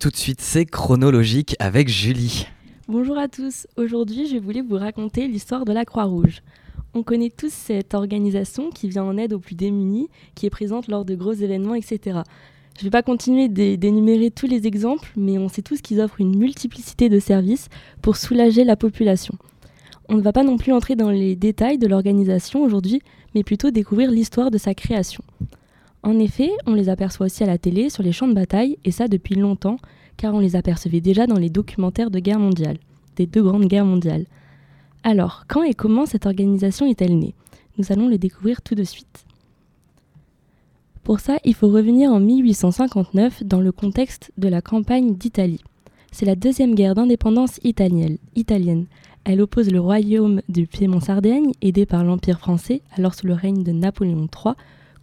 Tout de suite, c'est chronologique avec Julie. Bonjour à tous. Aujourd'hui, je voulais vous raconter l'histoire de la Croix-Rouge. On connaît tous cette organisation qui vient en aide aux plus démunis, qui est présente lors de gros événements, etc. Je ne vais pas continuer d'énumérer tous les exemples, mais on sait tous qu'ils offrent une multiplicité de services pour soulager la population. On ne va pas non plus entrer dans les détails de l'organisation aujourd'hui, mais plutôt découvrir l'histoire de sa création. En effet, on les aperçoit aussi à la télé, sur les champs de bataille, et ça depuis longtemps, car on les apercevait déjà dans les documentaires de guerre mondiale, des deux grandes guerres mondiales. Alors, quand et comment cette organisation est-elle née? Nous allons le découvrir tout de suite. Pour ça, il faut revenir en 1859 dans le contexte de la campagne d'Italie. C'est la deuxième guerre d'indépendance italienne. Elle oppose le royaume du Piémont-Sardaigne, aidé par l'Empire français, alors sous le règne de Napoléon III,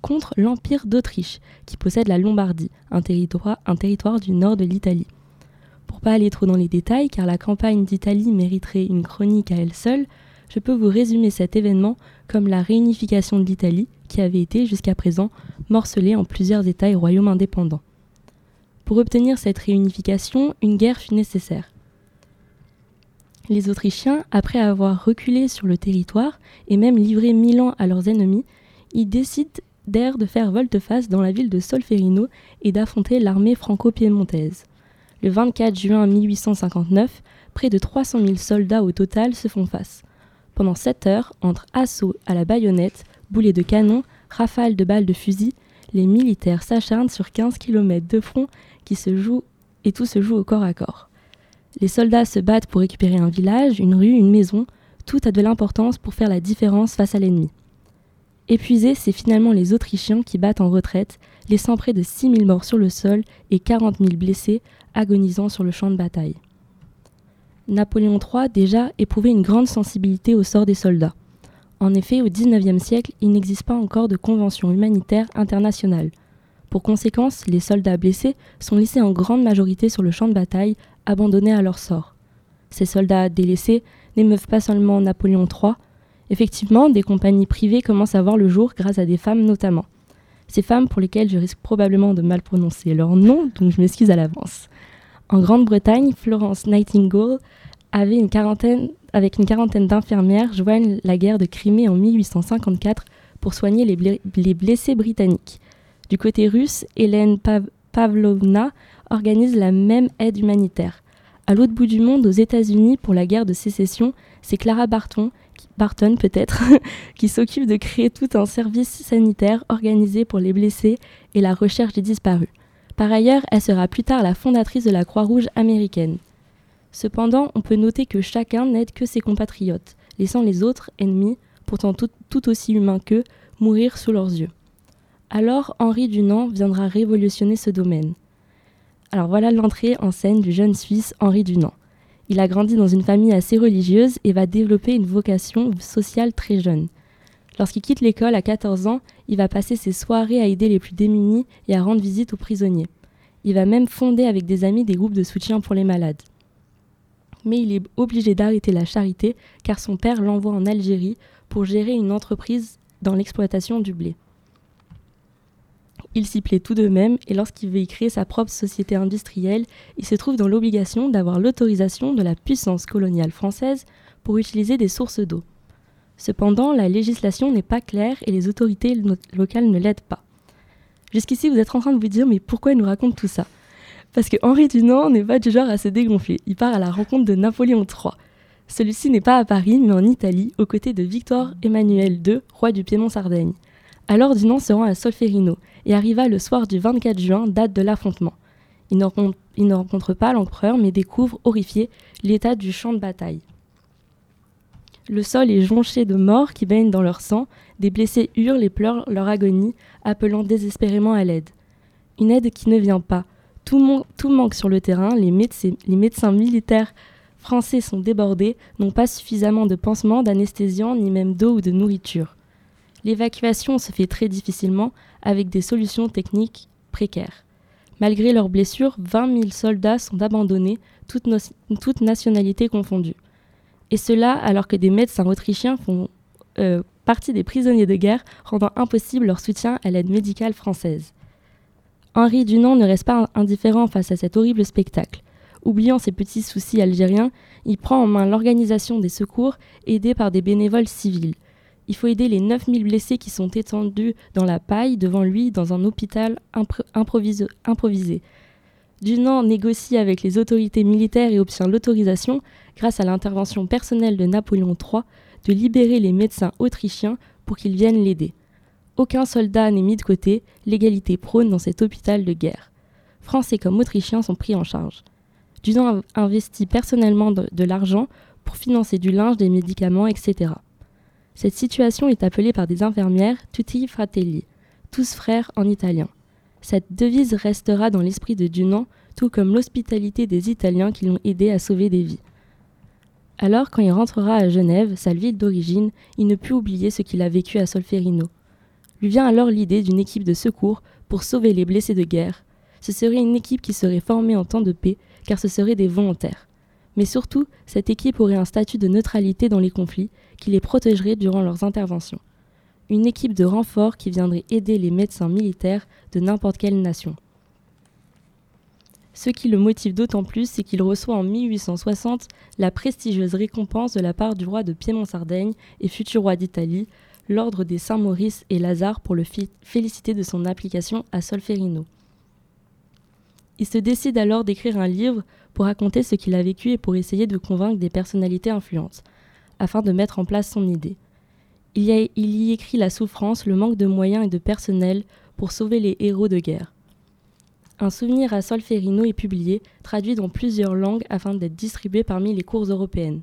contre l'Empire d'Autriche, qui possède la Lombardie, un territoire, du nord de l'Italie. Pour pas aller trop dans les détails, car la campagne d'Italie mériterait une chronique à elle seule, je peux vous résumer cet événement comme la réunification de l'Italie, qui avait été jusqu'à présent morcelée en plusieurs États et royaumes indépendants. Pour obtenir cette réunification, une guerre fut nécessaire. Les Autrichiens, après avoir reculé sur le territoire et même livré Milan à leurs ennemis, ils décident d'air de faire volte-face dans la ville de Solferino et d'affronter l'armée franco-piémontaise. Le 24 juin 1859, près de 300 000 soldats au total se font face. Pendant 7 heures, entre assauts à la baïonnette, boulets de canon, rafales de balles de fusil, les militaires s'acharnent sur 15 km de front qui se joue et tout se joue au corps à corps. Les soldats se battent pour récupérer un village, une rue, une maison, tout a de l'importance pour faire la différence face à l'ennemi. Épuisés, c'est finalement les Autrichiens qui battent en retraite, laissant près de 6000 morts sur le sol et 40 000 blessés agonisant sur le champ de bataille. Napoléon III déjà éprouvait une grande sensibilité au sort des soldats. En effet, au XIXe siècle, il n'existe pas encore de convention humanitaire internationale. Pour conséquence, les soldats blessés sont laissés en grande majorité sur le champ de bataille, abandonnés à leur sort. Ces soldats délaissés n'émeuvent pas seulement Napoléon III, Effectivement, des compagnies privées commencent à voir le jour grâce à des femmes notamment. Ces femmes pour lesquelles je risque probablement de mal prononcer leur nom, donc je m'excuse à l'avance. En Grande-Bretagne, Florence Nightingale avait une quarantaine, avec une quarantaine d'infirmières joignent la guerre de Crimée en 1854 pour soigner les, blessés britanniques. Du côté russe, Hélène Pavlovna organise la même aide humanitaire. À l'autre bout du monde, aux États-Unis, pour la guerre de sécession, c'est Clara Barton Barton peut-être, qui s'occupe de créer tout un service sanitaire organisé pour les blessés et la recherche des disparus. Par ailleurs, elle sera plus tard la fondatrice de la Croix-Rouge américaine. Cependant, on peut noter que chacun n'aide que ses compatriotes, laissant les autres ennemis, pourtant tout, tout aussi humains qu'eux, mourir sous leurs yeux. Alors Henri Dunant viendra révolutionner ce domaine. Alors voilà l'entrée en scène du jeune Suisse Henri Dunant. Il a grandi dans une famille assez religieuse et va développer une vocation sociale très jeune. Lorsqu'il quitte l'école à 14 ans, il va passer ses soirées à aider les plus démunis et à rendre visite aux prisonniers. Il va même fonder avec des amis des groupes de soutien pour les malades. Mais il est obligé d'arrêter la charité car son père l'envoie en Algérie pour gérer une entreprise dans l'exploitation du blé. Il s'y plaît tout de même et lorsqu'il veut y créer sa propre société industrielle, il se trouve dans l'obligation d'avoir l'autorisation de la puissance coloniale française pour utiliser des sources d'eau. Cependant, la législation n'est pas claire et les autorités locales ne l'aident pas. Jusqu'ici, vous êtes en train de vous dire mais pourquoi il nous raconte tout ça? Parce que Henri Dunant n'est pas du genre à se dégonfler. Il part à la rencontre de Napoléon III. Celui-ci n'est pas à Paris, mais en Italie, aux côtés de Victor Emmanuel II, roi du Piémont-Sardaigne. Alors Dunant se rend à Solferino et arriva le soir du 24 juin, date de l'affrontement. Il ne, rencontre, pas l'empereur mais découvre, horrifié, l'état du champ de bataille. Le sol est jonché de morts qui baignent dans leur sang, des blessés hurlent et pleurent leur agonie, appelant désespérément à l'aide. Une aide qui ne vient pas. Tout, manque sur le terrain, les médecins, les médecins militaires français sont débordés, n'ont pas suffisamment de pansements, d'anesthésiants, ni même d'eau ou de nourriture. L'évacuation se fait très difficilement avec des solutions techniques précaires. Malgré leurs blessures, 20 000 soldats sont abandonnés, toutes, nationalités confondues. Et cela alors que des médecins autrichiens font euh, partie des prisonniers de guerre, rendant impossible leur soutien à l'aide médicale française. Henri Dunant ne reste pas indifférent face à cet horrible spectacle. Oubliant ses petits soucis algériens, il prend en main l'organisation des secours aidé par des bénévoles civils. Il faut aider les 9000 blessés qui sont étendus dans la paille devant lui dans un hôpital improvisé. Dunant négocie avec les autorités militaires et obtient l'autorisation, grâce à l'intervention personnelle de Napoléon III, de libérer les médecins autrichiens pour qu'ils viennent l'aider. Aucun soldat n'est mis de côté, l'égalité prône dans cet hôpital de guerre. Français comme Autrichiens sont pris en charge. Dunant investit personnellement de, de l'argent pour financer du linge, des médicaments, etc. Cette situation est appelée par des infirmières tutti fratelli, tous frères en italien. Cette devise restera dans l'esprit de Dunant, tout comme l'hospitalité des Italiens qui l'ont aidé à sauver des vies. Alors, quand il rentrera à Genève, sa ville d'origine, il ne put oublier ce qu'il a vécu à Solferino. Lui vient alors l'idée d'une équipe de secours pour sauver les blessés de guerre. Ce serait une équipe qui serait formée en temps de paix, car ce seraient des volontaires. Mais surtout, cette équipe aurait un statut de neutralité dans les conflits qui les protégerait durant leurs interventions. Une équipe de renfort qui viendrait aider les médecins militaires de n'importe quelle nation. Ce qui le motive d'autant plus, c'est qu'il reçoit en 1860 la prestigieuse récompense de la part du roi de Piémont-Sardaigne et futur roi d'Italie, l'ordre des Saint-Maurice et Lazare pour le féliciter de son application à Solferino. Il se décide alors d'écrire un livre pour raconter ce qu'il a vécu et pour essayer de convaincre des personnalités influentes, afin de mettre en place son idée. Il y, écrit la souffrance, le manque de moyens et de personnel pour sauver les héros de guerre. Un souvenir à Solferino est publié, traduit dans plusieurs langues afin d'être distribué parmi les cours européennes.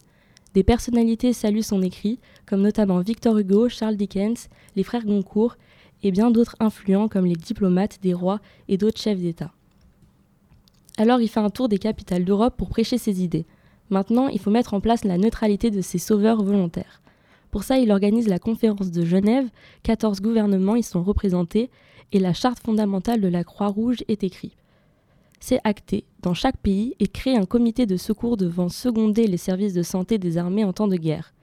Des personnalités saluent son écrit, comme notamment Victor Hugo, Charles Dickens, les frères Goncourt et bien d'autres influents comme les diplomates des rois et d'autres chefs d'État. Alors il fait un tour des capitales d'Europe pour prêcher ses idées. Maintenant, il faut mettre en place la neutralité de ces sauveurs volontaires. Pour ça, il organise la conférence de Genève, 14 gouvernements y sont représentés, et la charte fondamentale de la Croix-Rouge est écrite c'est acté dans chaque pays et crée un comité de secours devant seconder les services de santé des armées en temps de guerre.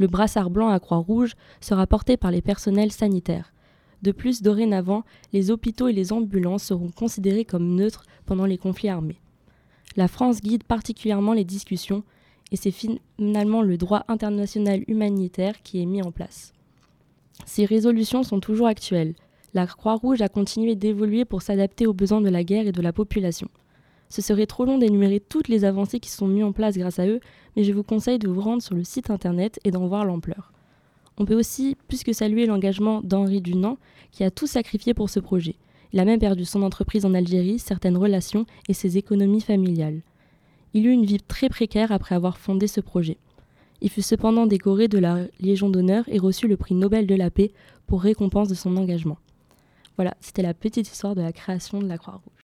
Le brassard blanc à Croix-Rouge sera porté par les personnels sanitaires. De plus, dorénavant, les hôpitaux et les ambulances seront considérés comme neutres pendant les conflits armés. La France guide particulièrement les discussions et c'est finalement le droit international humanitaire qui est mis en place. Ces résolutions sont toujours actuelles la Croix-Rouge a continué d'évoluer pour s'adapter aux besoins de la guerre et de la population. Ce serait trop long d'énumérer toutes les avancées qui sont mises en place grâce à eux, mais je vous conseille de vous rendre sur le site internet et d'en voir l'ampleur. On peut aussi plus que saluer l'engagement d'Henri Dunant, qui a tout sacrifié pour ce projet. Il a même perdu son entreprise en Algérie, certaines relations et ses économies familiales. Il eut une vie très précaire après avoir fondé ce projet. Il fut cependant décoré de la Légion d'honneur et reçut le prix Nobel de la paix pour récompense de son engagement. Voilà, c'était la petite histoire de la création de la Croix-Rouge.